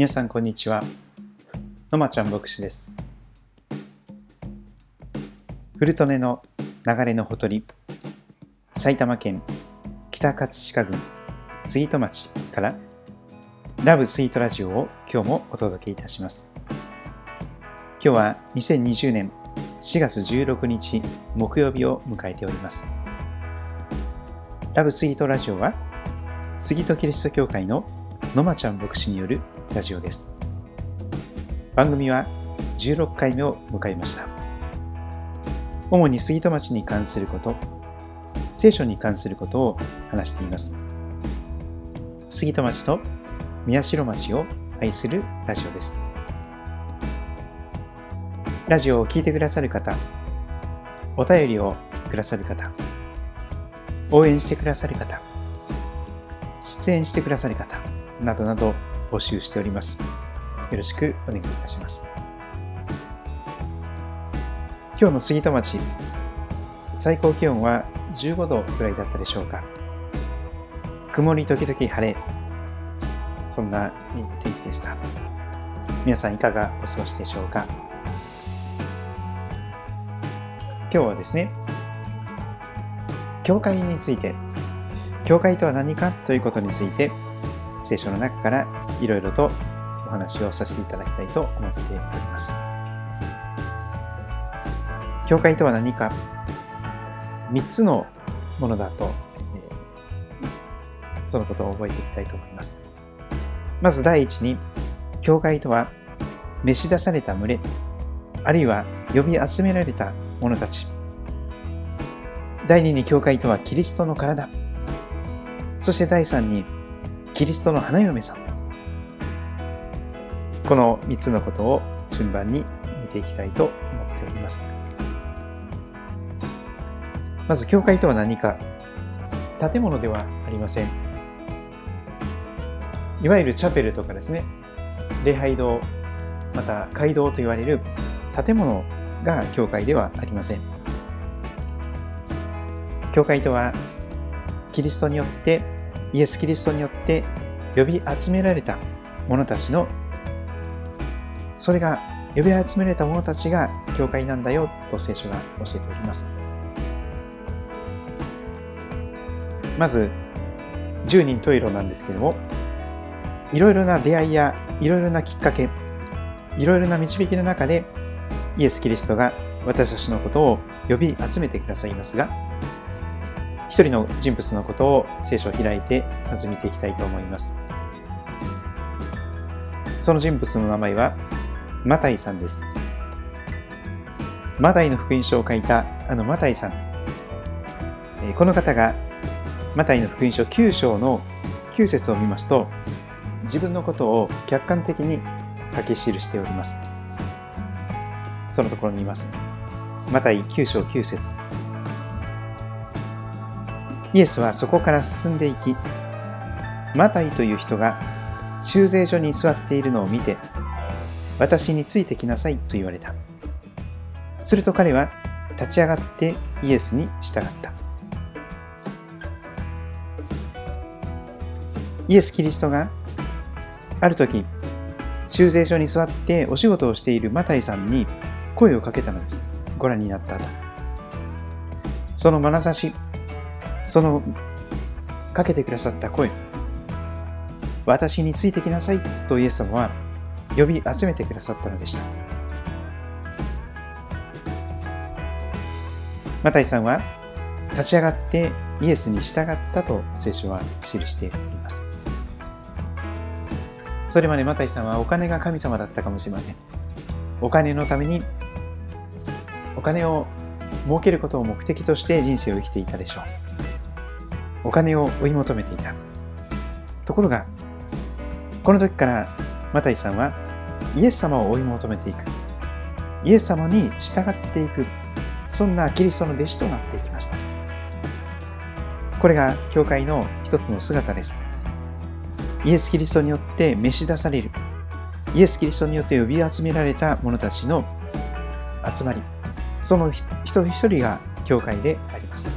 皆さんこんにちは。のまちゃん牧師です。古利根の流れのほとり埼玉県北葛飾郡杉戸町からラブスイートラジオを今日もお届けいたします。今日は2020年4月16日木曜日を迎えております。ラブスイートラジオは杉戸キリスト教会ののまちゃん牧師によるラジオです。番組は16回目を迎えました。主に杉戸町に関すること、聖書に関することを話しています。杉戸町と宮代町を愛するラジオです。ラジオを聴いてくださる方、お便りをくださる方、応援してくださる方、出演してくださる方などなど募集しております。よろしくお願いいたします。今日の杉戸町、最高気温は15度くらいだったでしょうか。曇り時々晴れ、そんな天気でした。皆さんいかがお過ごしでしょうか。今日はですね、教会について教会とは何かということについて聖書の中からいろいろとお話をさせていただきたいと思っております。教会とは何か？3つのものだと、えそのことを覚えていきたいと思います。まず第一に、教会とは召し出された群れ、あるいは呼び集められた者たち。第二に教会とはキリストの体。そして第3に、キリストの花嫁さん。この3つのことを順番に見ていきたいと思っております。まず、教会とは何か建物ではありません。いわゆるチャペルとかですね、礼拝堂、また街道と言われる建物が教会ではありません。教会とはキリストによってイエス・キリストによって呼び集められた者たちのそれが呼び集められた者たちが教会なんだよと聖書が教えておりますまず十人十色なんですけれどもいろいろな出会いやいろいろなきっかけいろいろな導きの中でイエス・キリストが私たちのことを呼び集めてくださいますが一人の人物のことを聖書を開いてまず見ていきたいと思います。その人物の名前はマタイさんです。マタイの福音書を書いたあのマタイさん。この方がマタイの福音書9章の9節を見ますと自分のことを客観的に書き記しております。そのところにいます。マタイ9章9節イエスはそこから進んでいき、マタイという人が修税所に座っているのを見て、私についてきなさいと言われた。すると彼は立ち上がってイエスに従った。イエス・キリストがある時、修税所に座ってお仕事をしているマタイさんに声をかけたのです。ご覧になった後。その眼差し、そのかけてくださった声、私についてきなさいとイエス様は呼び集めてくださったのでした。マタイさんは立ち上がってイエスに従ったと聖書は記しています。それまでマタイさんはお金が神様だったかもしれません。お金のためにお金を儲けることを目的として人生を生きていたでしょう。お金を追い求めていた。ところが、この時からマタイさんはイエス様を追い求めていく。イエス様に従っていく。そんなキリストの弟子となっていきました。これが教会の一つの姿です。イエス・キリストによって召し出される。イエス・キリストによって呼び集められた者たちの集まり。その一人一人が教会であります。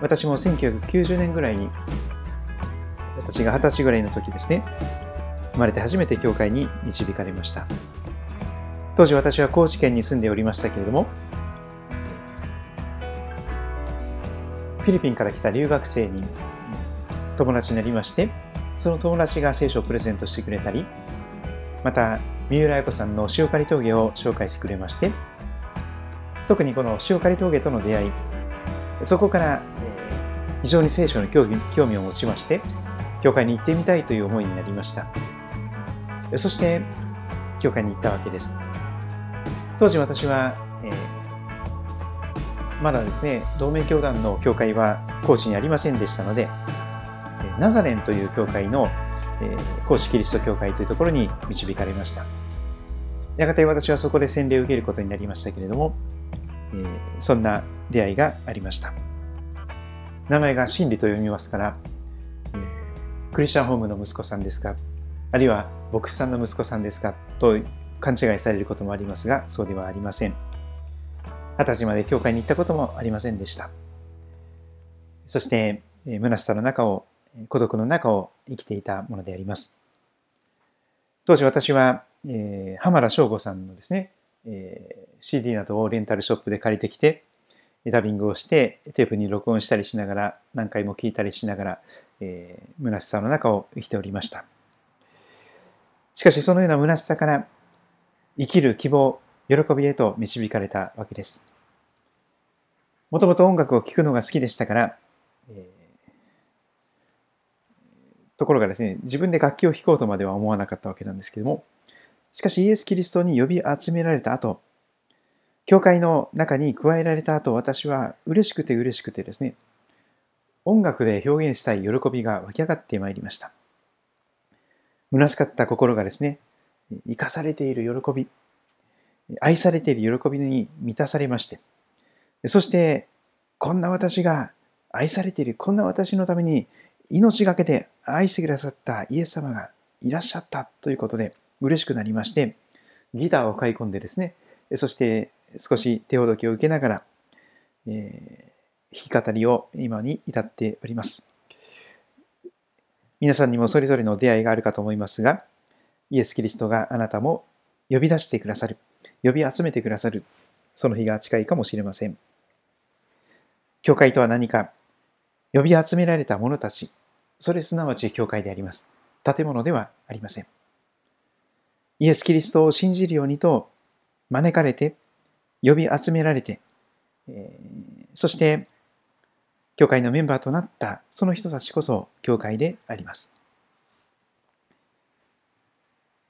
私も1990年ぐらいに私が二十歳ぐらいの時ですね、生まれて初めて教会に導かれました。当時私は高知県に住んでおりましたけれども、フィリピンから来た留学生に友達になりまして、その友達が聖書をプレゼントしてくれたり、また、三浦綾子さんの塩刈峠を紹介してくれまして、特にこの塩刈峠との出会い、そこから非常に聖書に興味を持ちまして、教会に行ってみたいという思いになりました。そして、教会に行ったわけです。当時私は、えー、まだですね、同盟教団の教会は高知にありませんでしたので、ナザレンという教会の、えー、高知キリスト教会というところに導かれました。やがて私はそこで洗礼を受けることになりましたけれども、えー、そんな出会いがありました。名前が真理と読みますから、クリスチャンホームの息子さんですか？あるいは牧師さんの息子さんですか？と勘違いされることもありますが、そうではありません。二十歳まで教会に行ったこともありませんでした。そして、虚しさの中を、孤独の中を生きていたものであります。当時私は、えー、浜田省吾さんのですね、えー、CD などをレンタルショップで借りてきて、ダビングをしてテープに録音したりしながら何回も聞いたりしながら、えー、虚しさの中を生きておりました。しかしそのような虚しさから生きる希望喜びへと導かれたわけです。もともと音楽を聴くのが好きでしたから、えー、ところがですね自分で楽器を弾こうとまでは思わなかったわけなんですけどもしかしイエス・キリストに呼び集められた後教会の中に加えられた後、私は嬉しくて嬉しくてですね、音楽で表現したい喜びが湧き上がってまいりました。虚しかった心がですね、生かされている喜び、愛されている喜びに満たされまして、そして、こんな私が愛されている、こんな私のために命がけて愛してくださったイエス様がいらっしゃったということで嬉しくなりまして、ギターを買い込んでですね、そして少し手ほどきを受けながら、えー、弾き語りを今に至っております。皆さんにもそれぞれの出会いがあるかと思いますが、イエス・キリストがあなたも呼び出してくださる、呼び集めてくださる、その日が近いかもしれません。教会とは何か、呼び集められた者たち、それすなわち教会であります。建物ではありません。イエス・キリストを信じるようにと招かれて呼び集められて、えー、そして、教会のメンバーとなったその人たちこそ教会であります。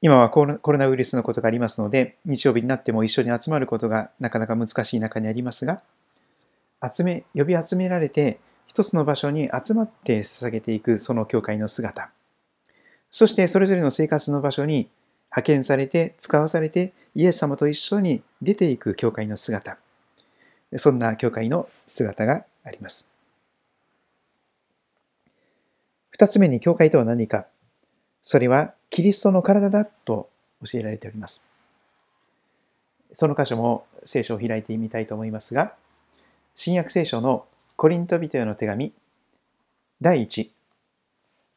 今はコロナウイルスのことがありますので、日曜日になっても一緒に集まることがなかなか難しい中にありますが、集め、呼び集められて、一つの場所に集まって捧げていくその教会の姿、そしてそれぞれの生活の場所に派遣されて使わされてイエス様と一緒に出ていく教会の姿。そんな教会の姿があります。二つ目に教会とは何か。それはキリストの体だと教えられております。その箇所も聖書を開いてみたいと思いますが新約聖書のコリント人への手紙第1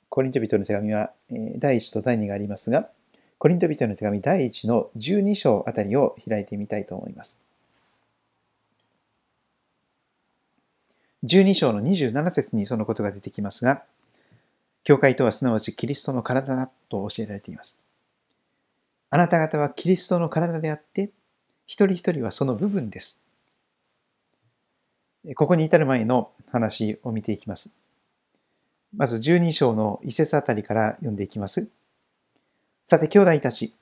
コリント人の手紙は第1と第2がありますがコリント人の手紙第1の12章あたりを開いてみたいと思います。12章の27節にそのことが出てきますが、教会とはすなわちキリストの体だと教えられています。あなた方はキリストの体であって、一人一人はその部分です。ここに至る前の話を見ていきます。まず12章の一節あたりから読んでいきます。さて、兄弟たち、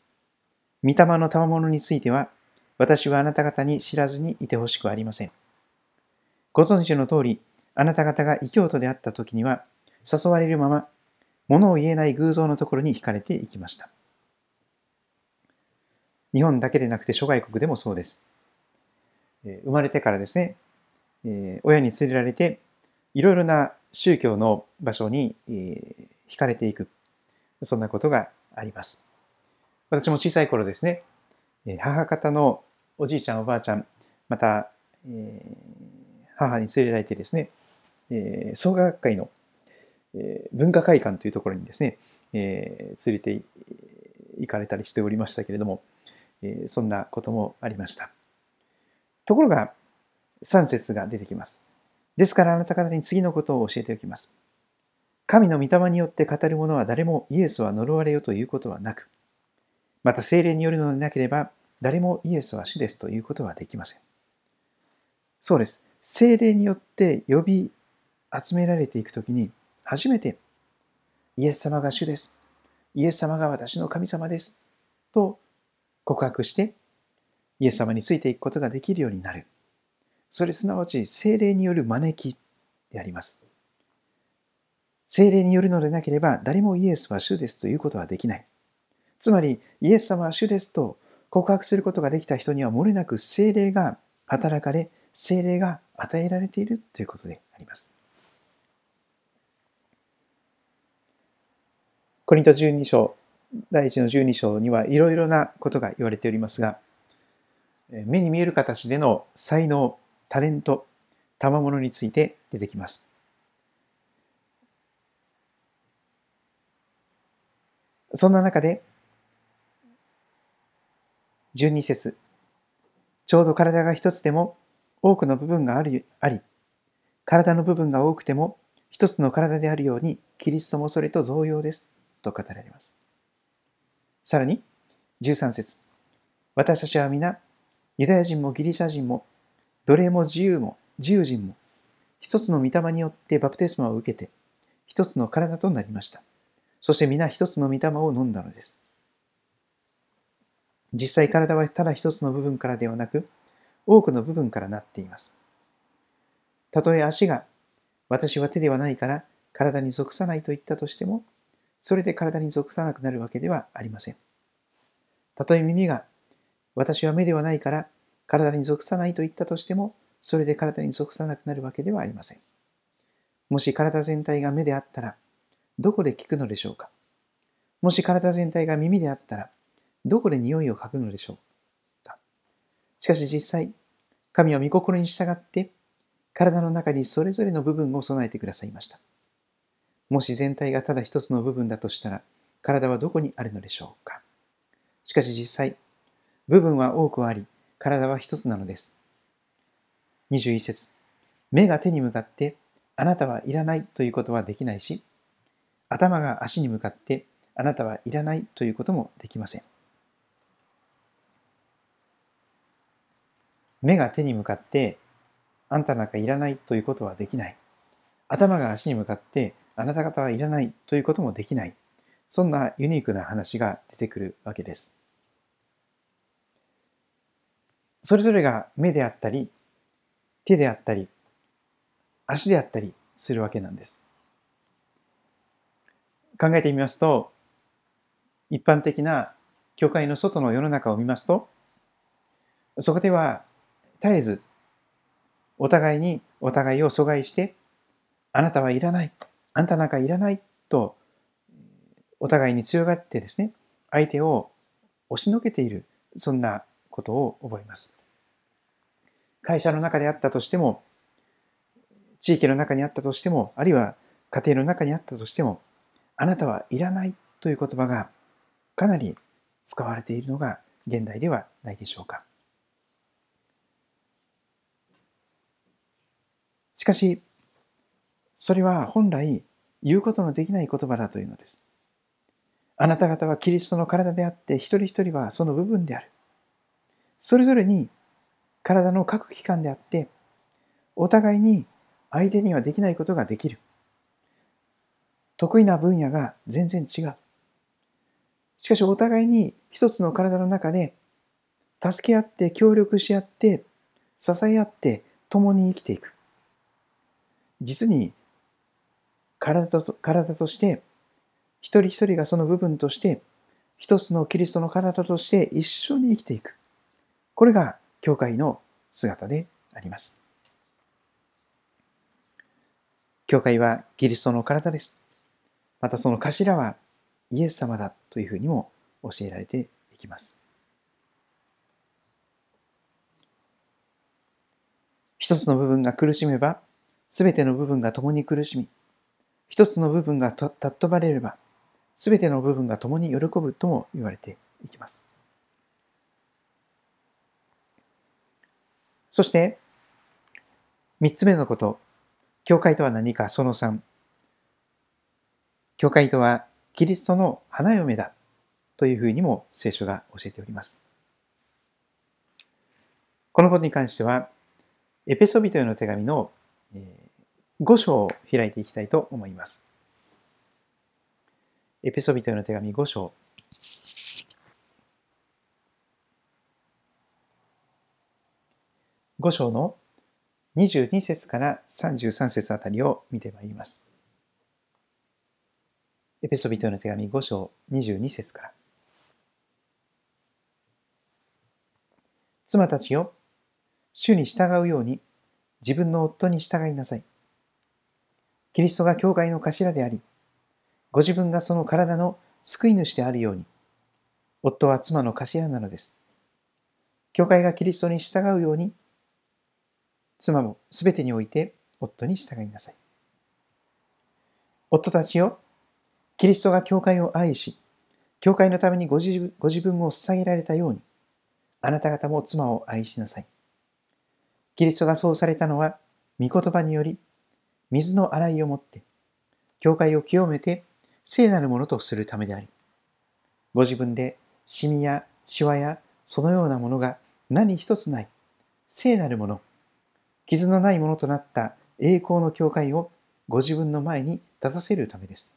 御霊の賜物については、私はあなた方に知らずにいてほしくありません。ご存知の通り、あなた方が異教徒であった時には、誘われるまま、物を言えない偶像のところに惹かれていきました。日本だけでなくて諸外国でもそうです。生まれてからですね、親に連れられて、いろいろな宗教の場所に惹かれていく。そんなことがあります。私も小さい頃ですね、母方のおじいちゃん、おばあちゃん、また、え、母に連れられてですね、えー、創価学会の、え、文化会館というところにですね、えー、連れて行かれたりしておりましたけれども、え、そんなこともありました。ところが、3節が出てきます。ですからあなた方に次のことを教えておきます。神の御霊によって語る者は誰もイエスは呪われよということはなく、また精霊によるのでなければ誰もイエスは主ですということはできません。そうです。精霊によって呼び集められていくときに初めてイエス様が主です。イエス様が私の神様です。と告白してイエス様についていくことができるようになる。それすなわち精霊による招きであります。精霊によるのでなければ誰もイエスは主ですということはできない。つまりイエス様は主ですと告白することができた人には漏れなく精霊が働かれ、精霊が与えられているということであります。コリント12章、第1の12章にはいろいろなことが言われておりますが、目に見える形での才能、タレント、賜物について出てきます。そんな中で、12節ちょうど体が一つでも多くの部分があるあり、体の部分が多くても一つの体であるように、キリストもそれと同様です。と語られます。さらに、13節私たちは皆、ユダヤ人もギリシャ人も、奴隷も自由も自由人も、一つの御霊によってバプテスマを受けて、一つの体となりました。そして皆一つの御霊を飲んだのです。実際体はただ一つの部分からではなく、多くの部分からなっています。たとえ足が、私は手ではないから体に属さないと言ったとしても、それで体に属さなくなるわけではありません。たとえ耳が、私は目ではないから体に属さないと言ったとしても、それで体に属さなくなるわけではありません。もし体全体が目であったら、どこで聞くのでしょうか？もし体全体が耳であったら、どこで匂いを嗅ぐのでしょうか？しかし実際、神は御心に従って、体の中にそれぞれの部分を備えてくださいました。もし全体がただ一つの部分だとしたら、体はどこにあるのでしょうか？しかし実際、部分は多くあり、体は一つなのです。21節目が手に向かって、あなたはいらないということはできないし、頭が足に向かって、あなたはいらないということもできません。目が手に向かって、あんたなんかいらないということはできない。頭が足に向かって、あなた方はいらないということもできない。そんなユニークな話が出てくるわけです。それぞれが目であったり、手であったり、足であったりするわけなんです。考えてみますと、一般的な教会の外の世の中を見ますと、そこでは絶えずお互いにお互いを阻害して、あなたはいらない。あんたなんかいらないと、お互いに強がってですね、相手を押しのけている、そんなことを覚えます。会社の中であったとしても、地域の中にあったとしても、あるいは家庭の中にあったとしても、あなたはいらないという言葉がかなり使われているのが現代ではないでしょうか。しかし、それは本来言うことのできない言葉だというのです。あなた方はキリストの体であって一人一人はその部分である。それぞれに体の各器官であってお互いに相手にはできないことができる。得意な分野が全然違う。しかしお互いに一つの体の中で助け合って協力し合って支え合って共に生きていく。実に体と体として一人一人がその部分として一つのキリストの体として一緒に生きていく。これが教会の姿であります。教会はキリストの体です。またその頭はイエス様だというふうにも教えられていきます。一つの部分が苦しめばすべての部分が共に苦しみ一つの部分が尊ばれれば、すべての部分が共に喜ぶとも言われていきます。そして、三つ目のこと、教会とは何かその3。教会とはキリストの花嫁だというふうにも聖書が教えております。このことに関しては、エペソビトへの手紙の5章を開いていきたいと思います。エペソビトへの手紙5章。5章の22節から33節あたりを見てまいります。エペソビトへの手紙5章22節から。妻たちよ、主に従うように自分の夫に従いなさい。キリストが教会の頭であり、ご自分がその体の救い主であるように、夫は妻の頭なのです。教会がキリストに従うように、妻もすべてにおいて夫に従いなさい。夫たちよ、キリストが教会を愛し、教会のためにご自分を捧げられたように、あなた方も妻を愛しなさい。キリストがそうされたのは、御言葉により、水の洗いをもって、教会を清めて聖なるものとするためであり、ご自分でシミやシワやそのようなものが何一つない聖なるもの、傷のないものとなった栄光の教会をご自分の前に立たせるためです。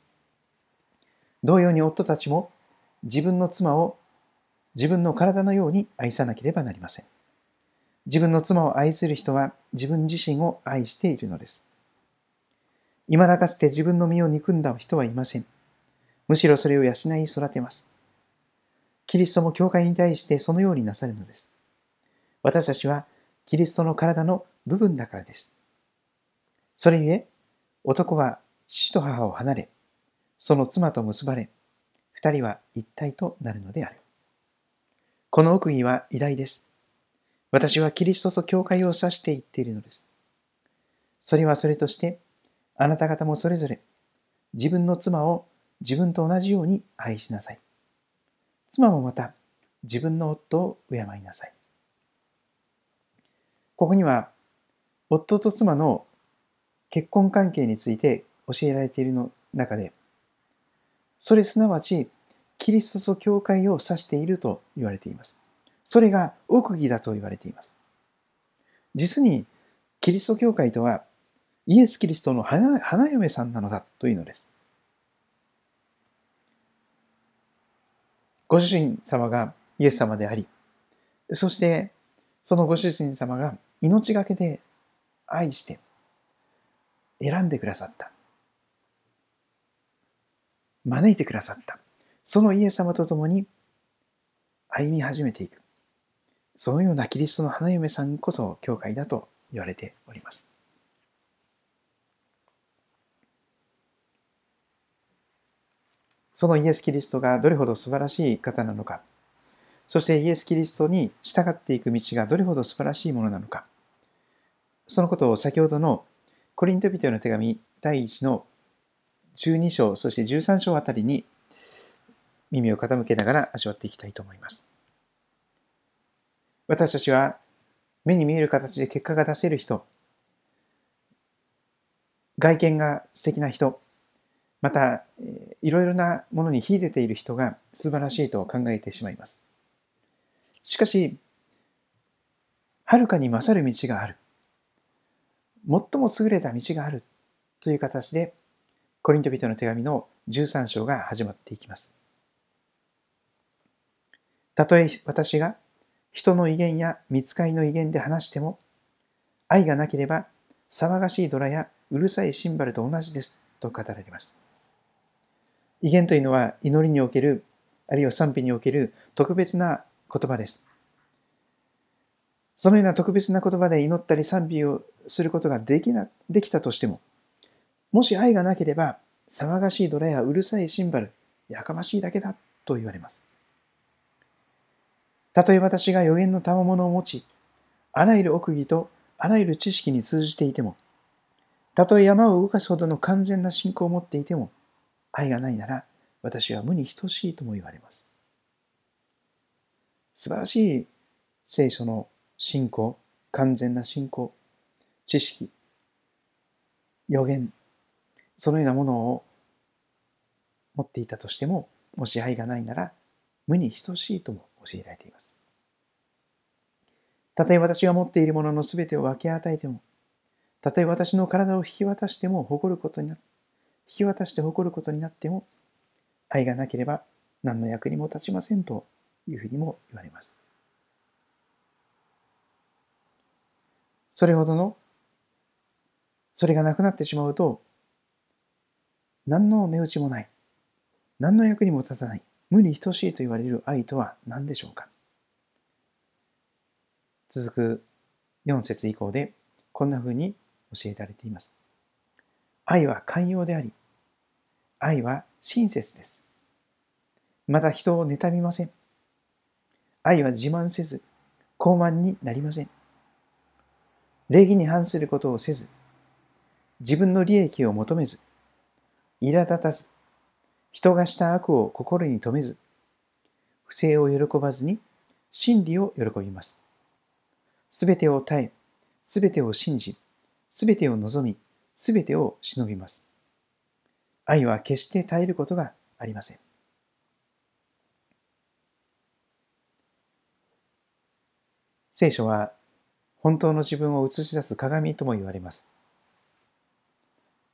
同様に夫たちも自分の妻を自分の体のように愛さなければなりません。自分の妻を愛する人は自分自身を愛しているのです。未だかつて自分の身を憎んだ人はいません。むしろそれを養い育てます。キリストも教会に対してそのようになさるのです。私たちはキリストの体の部分だからです。それゆえ、男は父と母を離れ、その妻と結ばれ、二人は一体となるのである。この奥義は偉大です。私はキリストと教会を指して言っているのです。それはそれとして、あなた方もそれぞれ自分の妻を自分と同じように愛しなさい。妻もまた自分の夫を敬いなさい。ここには夫と妻の結婚関係について教えられているの中で、それすなわちキリストと教会を指していると言われています。それが奥義だと言われています。実にキリスト教会とはイエス・キリストの花嫁さんなのだというのです。ご主人様がイエス様であり、そしてそのご主人様が命がけで愛して選んでくださった。招いてくださった。そのイエス様と共に歩み始めていく。そのようなキリストの花嫁さんこそ教会だと言われております。そのイエス・キリストがどれほど素晴らしい方なのか、そしてイエス・キリストに従っていく道がどれほど素晴らしいものなのか、そのことを先ほどのコリント人への手紙第1の12章、そして13章あたりに耳を傾けながら味わっていきたいと思います。私たちは目に見える形で結果が出せる人、外見が素敵な人、また、いろいろなものに秀でている人が素晴らしいと考えてしまいます。しかし、はるかに勝る道がある。最も優れた道があるという形で、コリント人の手紙の13章が始まっていきます。たとえ私が人の威厳や見つかりの威厳で話しても、愛がなければ騒がしいドラやうるさいシンバルと同じですと語られます。威厳というのは祈りにおける、あるいは賛否における特別な言葉です。そのような特別な言葉で祈ったり賛美をすることができなできたとしても、もし愛がなければ、騒がしいドラやうるさいシンバル、やかましいだけだと言われます。たとえ私が予言の賜物を持ち、あらゆる奥義とあらゆる知識に通じていても、たとえ山を動かすほどの完全な信仰を持っていても、愛がないなら私は無に等しいとも言われます。素晴らしい聖書の信仰、完全な信仰、知識、予言、そのようなものを持っていたとしても、もし愛がないなら無に等しいとも教えられています。たとえ私が持っているもののすべてを分け与えても、たとえ私の体を引き渡しても誇ることになって引き渡して誇ることになっても、愛がなければ何の役にも立ちませんというふうにも言われます。それほどの、それがなくなってしまうと、何の値打ちもない、何の役にも立たない、無に等しいと言われる愛とは何でしょうか続く4節以降でこんなふうに教えられています。愛は寛容であり、愛は親切です。また人を妬みません。愛は自慢せず、傲慢になりません。礼儀に反することをせず、自分の利益を求めず、苛立たず、人がした悪を心に留めず、不正を喜ばずに真理を喜びます。すべてを耐え、すべてを信じ、すべてを望み、すべてを忍びます。愛は決して耐えることがありません。聖書は本当の自分を映し出す鏡とも言われます。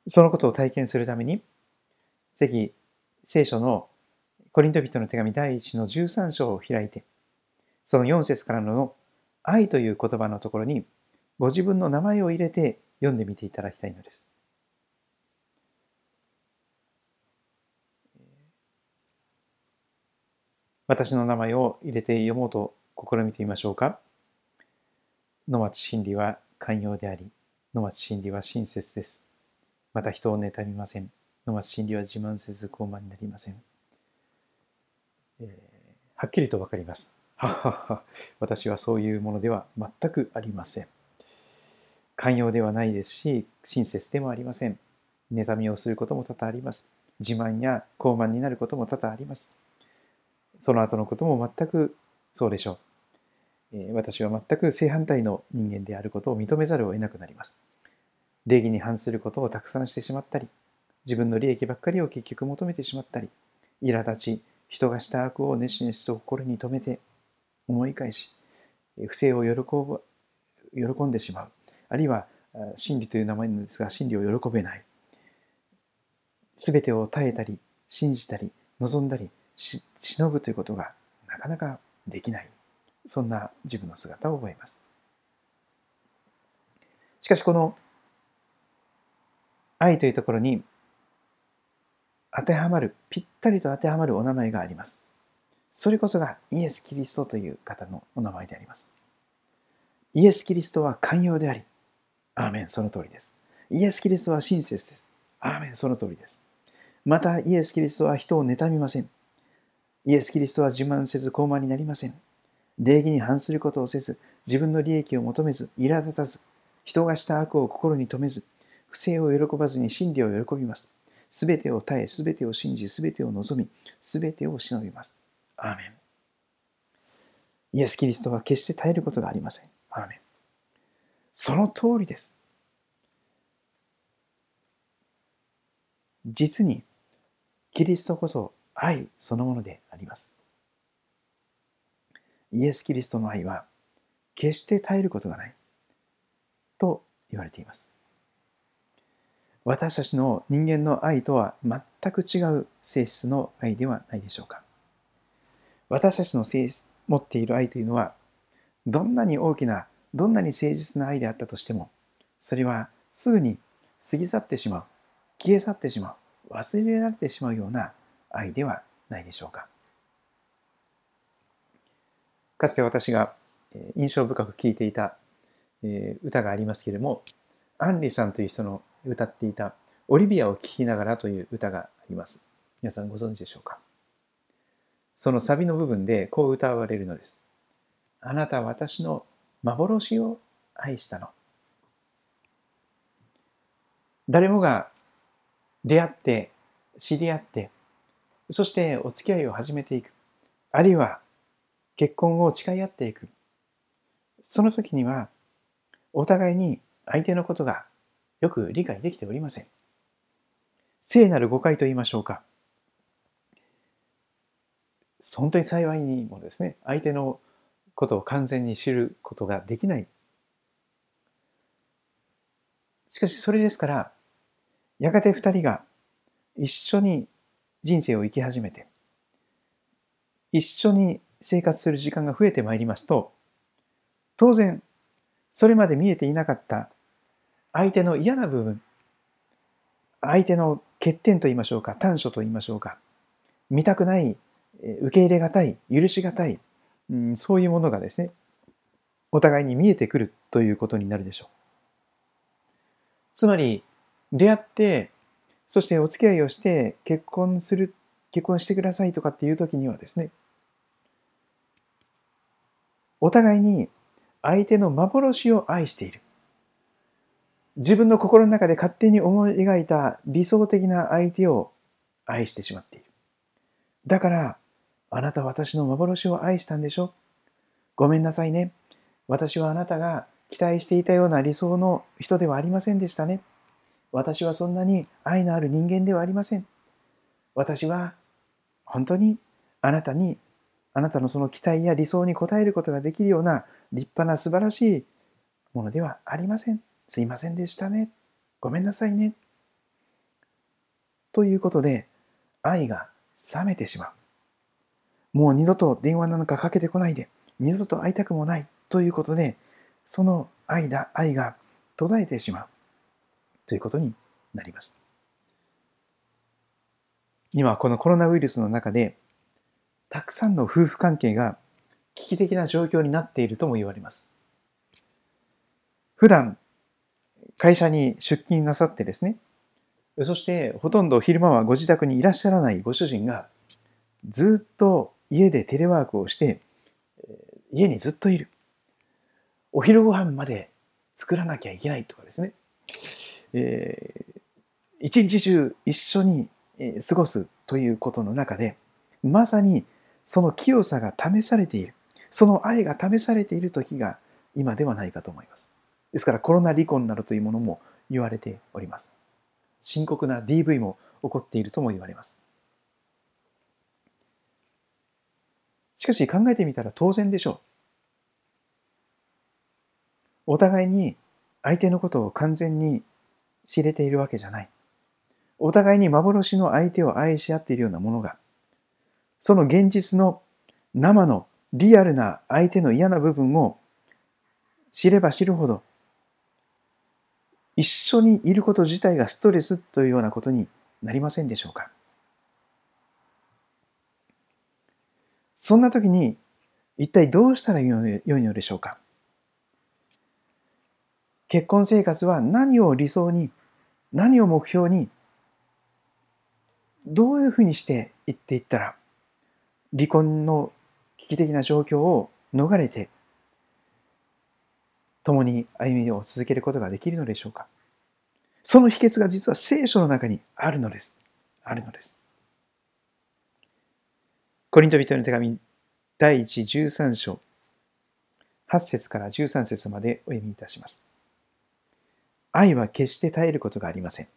そのことを体験するために、ぜひ聖書のコリント人の手紙第1の13章を開いて、その4節からの愛という言葉のところにご自分の名前を入れて読んでみていただきたいのです。私の名前を入れて読もうと試みてみましょうか。野町真理は寛容であり、野町真理は親切です。また人を妬みません。野町真理は自慢せず傲慢になりません。えー、はっきりとわかります。ははは、私はそういうものでは全くありません。寛容ではないですし、親切でもありません。妬みをすることも多々あります。自慢や傲慢になることも多々あります。その後のことも全くそうでしょう。え私は全く正反対の人間であることを認めざるを得なくなります。礼儀に反することをたくさんしてしまったり、自分の利益ばっかりを結局求めてしまったり、苛立ち、人がした悪を熱心しと心に留めて思い返し、不正を喜ぶ喜んでしまう。あるいは真理という名前なんですが真理を喜べない。全てを耐えたり信じたり望んだりし忍ぶということがなかなかできない。そんな自分の姿を覚えます。しかしこの愛というところに当てはまるぴったりと当てはまるお名前があります。それこそがイエス・キリストという方のお名前であります。イエス・キリストは寛容でありアーメン、その通りです。イエス・キリストは親切です。アーメン、その通りです。また、イエス・キリストは人を妬みません。イエス・キリストは自慢せず高慢になりません。礼儀に反することをせず、自分の利益を求めず、苛立たず、人がした悪を心に留めず、不正を喜ばずに真理を喜びます。すべてを耐え、すべてを信じ、すべてを望み、すべてを忍びます。アーメン。イエス・キリストは決して耐えることがありません。アーメン。その通りです。実に、キリストこそ愛そのものであります。イエス・キリストの愛は決して絶えることがないと言われています。私たちの人間の愛とは全く違う性質の愛ではないでしょうか。私たちの性質持っている愛というのはどんなに大きなどんなに誠実な愛であったとしても、それはすぐに過ぎ去ってしまう、消え去ってしまう、忘れられてしまうような愛ではないでしょうか。かつて私が印象深く聴いていた歌がありますけれども、アンリさんという人の歌っていたオリビアを聴きながらという歌があります。皆さんご存知でしょうか？そのサビの部分でこう歌われるのです。あなたは私の幻を愛したの。誰もが出会って知り合ってそしてお付き合いを始めていく。あるいは結婚を誓い合っていく。その時にはお互いに相手のことがよく理解できておりません。聖なる誤解と言いましょうか。本当に幸いにもですね相手のことを完全に知ることができない。しかしそれですからやがて二人が一緒に人生を生き始めて一緒に生活する時間が増えてまいりますと当然それまで見えていなかった相手の嫌な部分相手の欠点と言いましょうか短所と言いましょうか見たくない受け入れがたい許しがたい、うん、そういうものがですねお互いに見えてくるということになるでしょうつまり出会ってそしてお付き合いをして結婚する結婚してくださいとかっていう時にはですねお互いに相手の幻を愛している自分の心の中で勝手に思い描いた理想的な相手を愛してしまっている。だから、あなた私の幻を愛したんでしょ？ごめんなさいね。私はあなたが期待していたような理想の人ではありませんでしたね。私はそんなに愛のある人間ではありません。私は本当にあなたに、あなたのその期待や理想に応えることができるような立派な素晴らしいものではありません。すいませんでしたね。ごめんなさいね。ということで、愛が冷めてしまう。もう二度と電話なんかかけてこないで、二度と会いたくもないということで、その愛だ、愛が途絶えてしまうということになります。今、このコロナウイルスの中で、たくさんの夫婦関係が危機的な状況になっているとも言われます。普段会社に出勤なさってですね、そしてほとんど昼間はご自宅にいらっしゃらないご主人がずっと家でテレワークをして家にずっといる。お昼ご飯まで作らなきゃいけないとかですね。えー、一日中一緒に過ごすということの中でまさにその清さが試されているその愛が試されている時が今ではないかと思います。ですからコロナ離婚などというものも言われております。深刻な DV も起こっているとも言われます。しかし考えてみたら当然でしょう。お互いに相手のことを完全に知れているわけじゃない。お互いに幻の相手を愛し合っているようなものが、その現実の生のリアルな相手の嫌な部分を知れば知るほど一緒にいること自体がストレスというようなことになりませんでしょうかそんな時に一体どうしたらよいのでしょうか？結婚生活は何を理想に何を目標にどういうふうにしていっていったら離婚の危機的な状況を逃れて共に歩みを続けることができるのでしょうか？その秘訣が実は聖書の中にあるのです。あるのです。コリント人の手紙第1、13章8節から13節までお読みいたします。愛は決して絶えることがありません。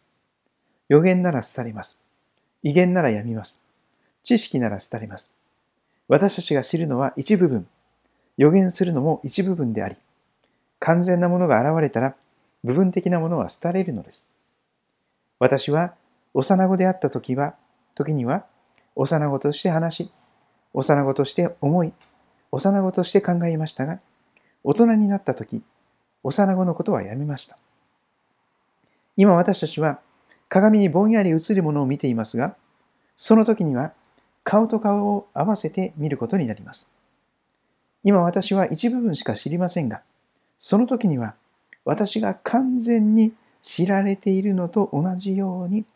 予言なら廃れます。威厳ならやみます。知識なら廃れます。私たちが知るのは一部分、予言するのも一部分であり、完全なものが現れたら、部分的なものは廃れるのです。私は幼子であった時は、時には幼子として話し、幼子として思い、幼子として考えましたが、大人になった時、幼子のことはやめました。今私たちは鏡にぼんやり映るものを見ていますが、その時には顔と顔を合わせて見ることになります。今私は一部分しか知りませんが、その時には私が完全に知られているのと同じように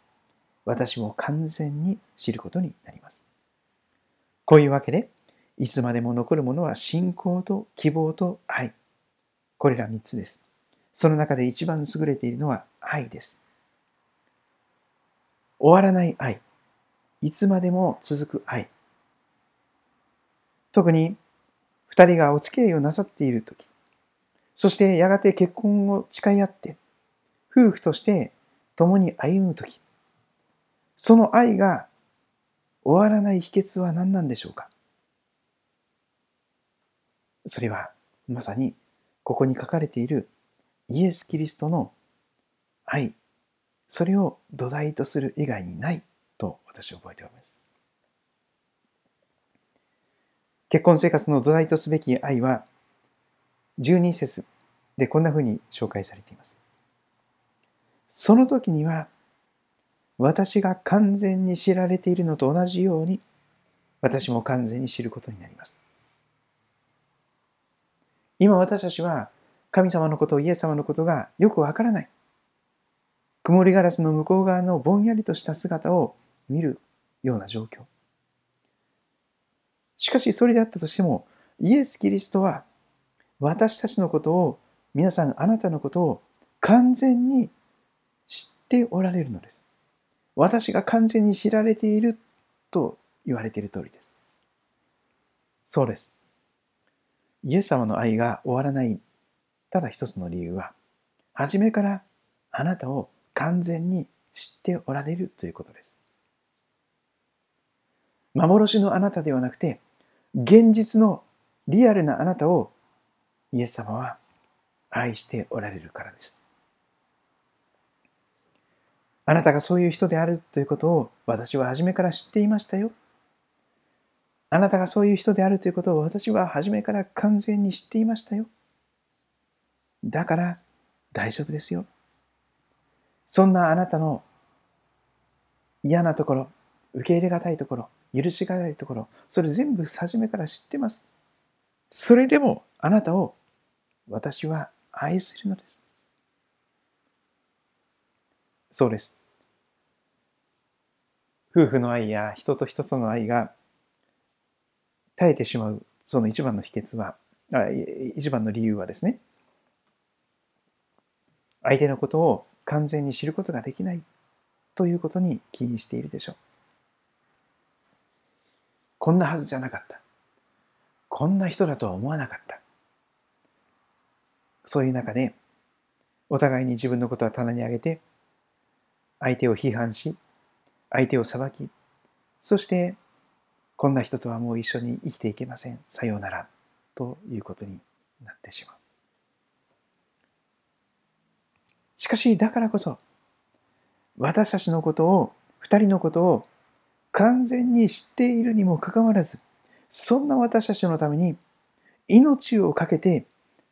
私も完全に知ることになります。こういうわけでいつまでも残るものは信仰と希望と愛。これら3つです。その中で一番優れているのは愛です。終わらない愛。いつまでも続く愛。特に二人がお付き合いをなさっているとき、そしてやがて結婚を誓い合って、夫婦として共に歩むとき、その愛が終わらない秘訣は何なんでしょうか？それはまさにここに書かれているイエス・キリストの愛、それを土台とする以外にないと私は覚えております。結婚生活の土台とすべき愛は12節でこんなふうに紹介されています。その時には私が完全に知られているのと同じように私も完全に知ることになります。今私たちは神様のこと、イエス様のことがよくわからない。曇りガラスの向こう側のぼんやりとした姿を見るような状況。しかしそれであったとしても、イエス・キリストは私たちのことを、皆さんあなたのことを完全に知っておられるのです。私が完全に知られていると言われている通りです。そうです。イエス様の愛が終わらない、ただ一つの理由は、初めからあなたを完全に知っておられるということです。幻のあなたではなくて、現実のリアルなあなたをイエス様は愛しておられるからです。あなたがそういう人であるということを私は初めから知っていましたよ。あなたがそういう人であるということを私は初めから完全に知っていましたよ。だから大丈夫ですよ。そんなあなたの嫌なところ、受け入れがたいところ、許しがたいところ、それ全部初めから知ってます。それでもあなたを私は愛するのです。そうです。夫婦の愛や人と人との愛が耐えてしまうその一番の秘訣は、あ一番の理由はですね、相手のことを完全に知ることができないということに起因しているでしょう。こんなはずじゃなかった。こんな人だとは思わなかった。そういう中で、お互いに自分のことは棚に上げて、相手を批判し、相手を裁き、そしてこんな人とはもう一緒に生きていけません。さようなら。ということになってしまう。しかし、だからこそ、私たちのことを、二人のことを完全に知っているにもかかわらず、そんな私たちのために命を懸けて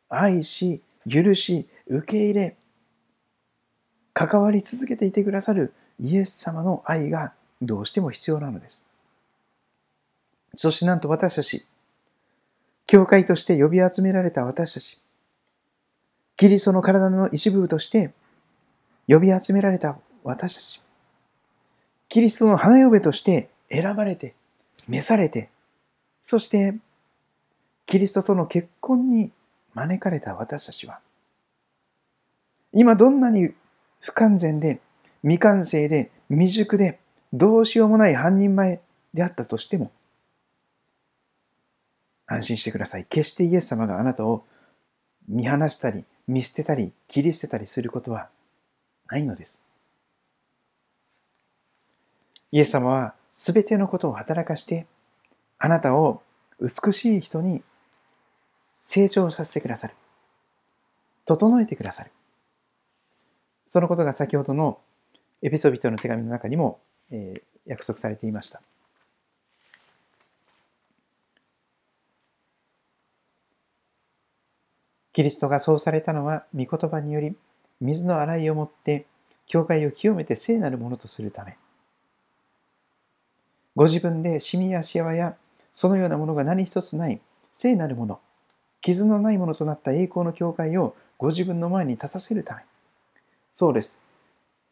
愛し、許し、受け入れ、関わり続けていてくださるイエス様の愛がどうしても必要なのです。そしてなんと私たち、教会として呼び集められた私たち、キリストの体の一部として呼び集められた私たち、キリストの花嫁として選ばれて、召されて、そしてキリストとの結婚に招かれた私たちは、今どんなに不完全で、未完成で、未熟で、どうしようもない半人前であったとしても、安心してください。決してイエス様があなたを見放したり、見捨てたり、切り捨てたりすることはないのです。イエス様は全てのことを働かして、あなたを美しい人に成長させてくださる。整えてくださる。そのことが先ほどのエピソビトの手紙の中にも、え、約束されていました。キリストがそうされたのは、御言葉により、水の洗いをもって、教会を清めて聖なるものとするため。ご自分でシミやシワや、そのようなものが何一つない聖なるもの、傷のないものとなった栄光の教会をご自分の前に立たせるため。そうです。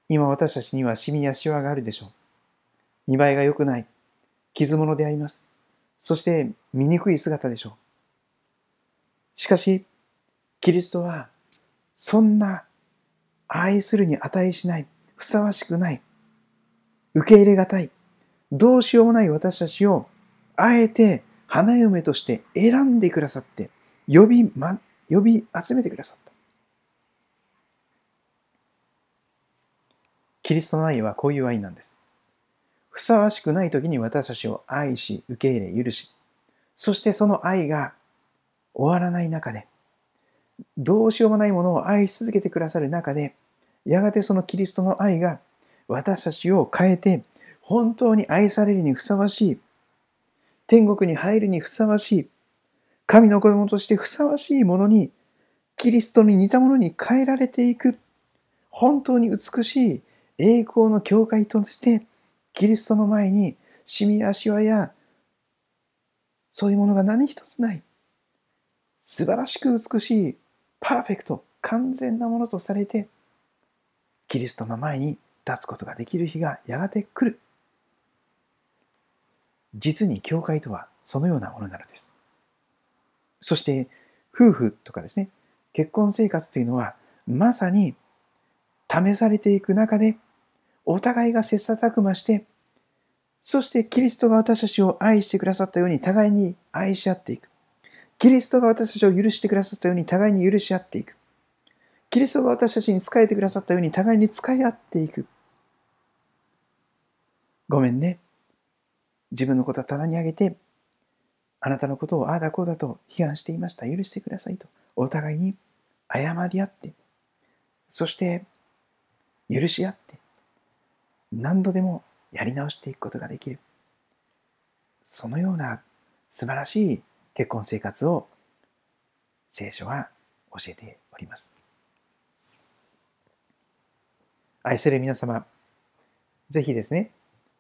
今私たちにはシミやシワがあるでしょう。見栄えが良くない。傷物であります。そして醜い姿でしょう。しかし、キリストはそんな愛するに値しない、ふさわしくない、受け入れがたい、どうしようもない私たちを、あえて花嫁として選んでくださって、呼び、ま、呼び集めてくださった。キリストの愛はこういう愛なんです。ふさわしくない時に私たちを愛し、受け入れ、許し、そしてその愛が終わらない中で、どうしようもないものを愛し続けてくださる中で、やがてそのキリストの愛が私たちを変えて、本当に愛されるにふさわしい、天国に入るにふさわしい、神の子供としてふさわしいものに、キリストに似たものに変えられていく、本当に美しい栄光の教会として、キリストの前にシミやシワやそういうものが何一つない。素晴らしく美しい、パーフェクト、完全なものとされて、キリストの前に立つことができる日がやがて来る。実に教会とはそのようなものなのです。そして、夫婦とかですね、結婚生活というのは、まさに試されていく中で、お互いが切磋琢磨して、そしてキリストが私たちを愛してくださったように互いに愛し合っていく。キリストが私たちを許してくださったように互いに許し合っていく。キリストが私たちに仕えてくださったように互いに使い合っていく。ごめんね。自分のことは棚にあげて、あなたのことをああだこうだと批判していました。許してくださいと。お互いに謝り合って、そして許し合って、何度でもやり直していくことができる。そのような素晴らしい結婚生活を聖書は教えております。愛する皆様、ぜひですね、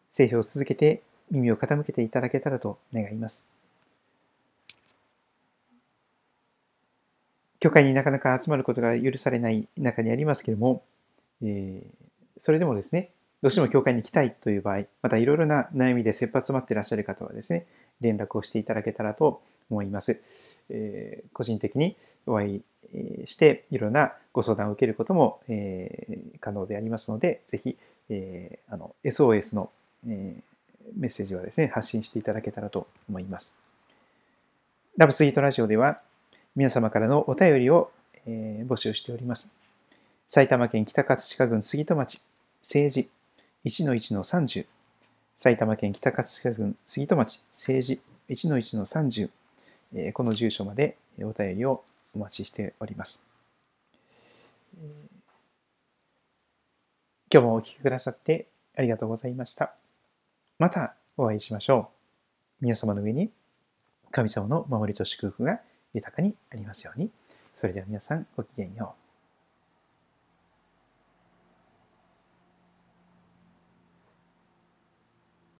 聖書を続けて耳を傾けていただけたらと願います。教会になかなか集まることが許されない中にありますけれども、えー、それでもですね、どうしても教会に行きたいという場合、またいろいろな悩みで切羽詰まっていらっしゃる方はですね、連絡をしていただけたらと思います。えー、個人的にお会いして、いろんなご相談を受けることも、えー、可能でありますので、ぜひ、えー、あの SOS の、えメッセージはですね、発信していただけたらと思います。ラブスイートラジオでは、皆様からのお便りを、え募集しております。埼玉県北葛飾郡杉戸町政治1-1-30埼玉県北葛飾郡杉戸町政治1の1の30この住所までお便りをお待ちしております。今日もお聴きくださってありがとうございました。またお会いしましょう。皆様の上に神様の守りと祝福が豊かにありますように。それでは皆さんごきげんよう。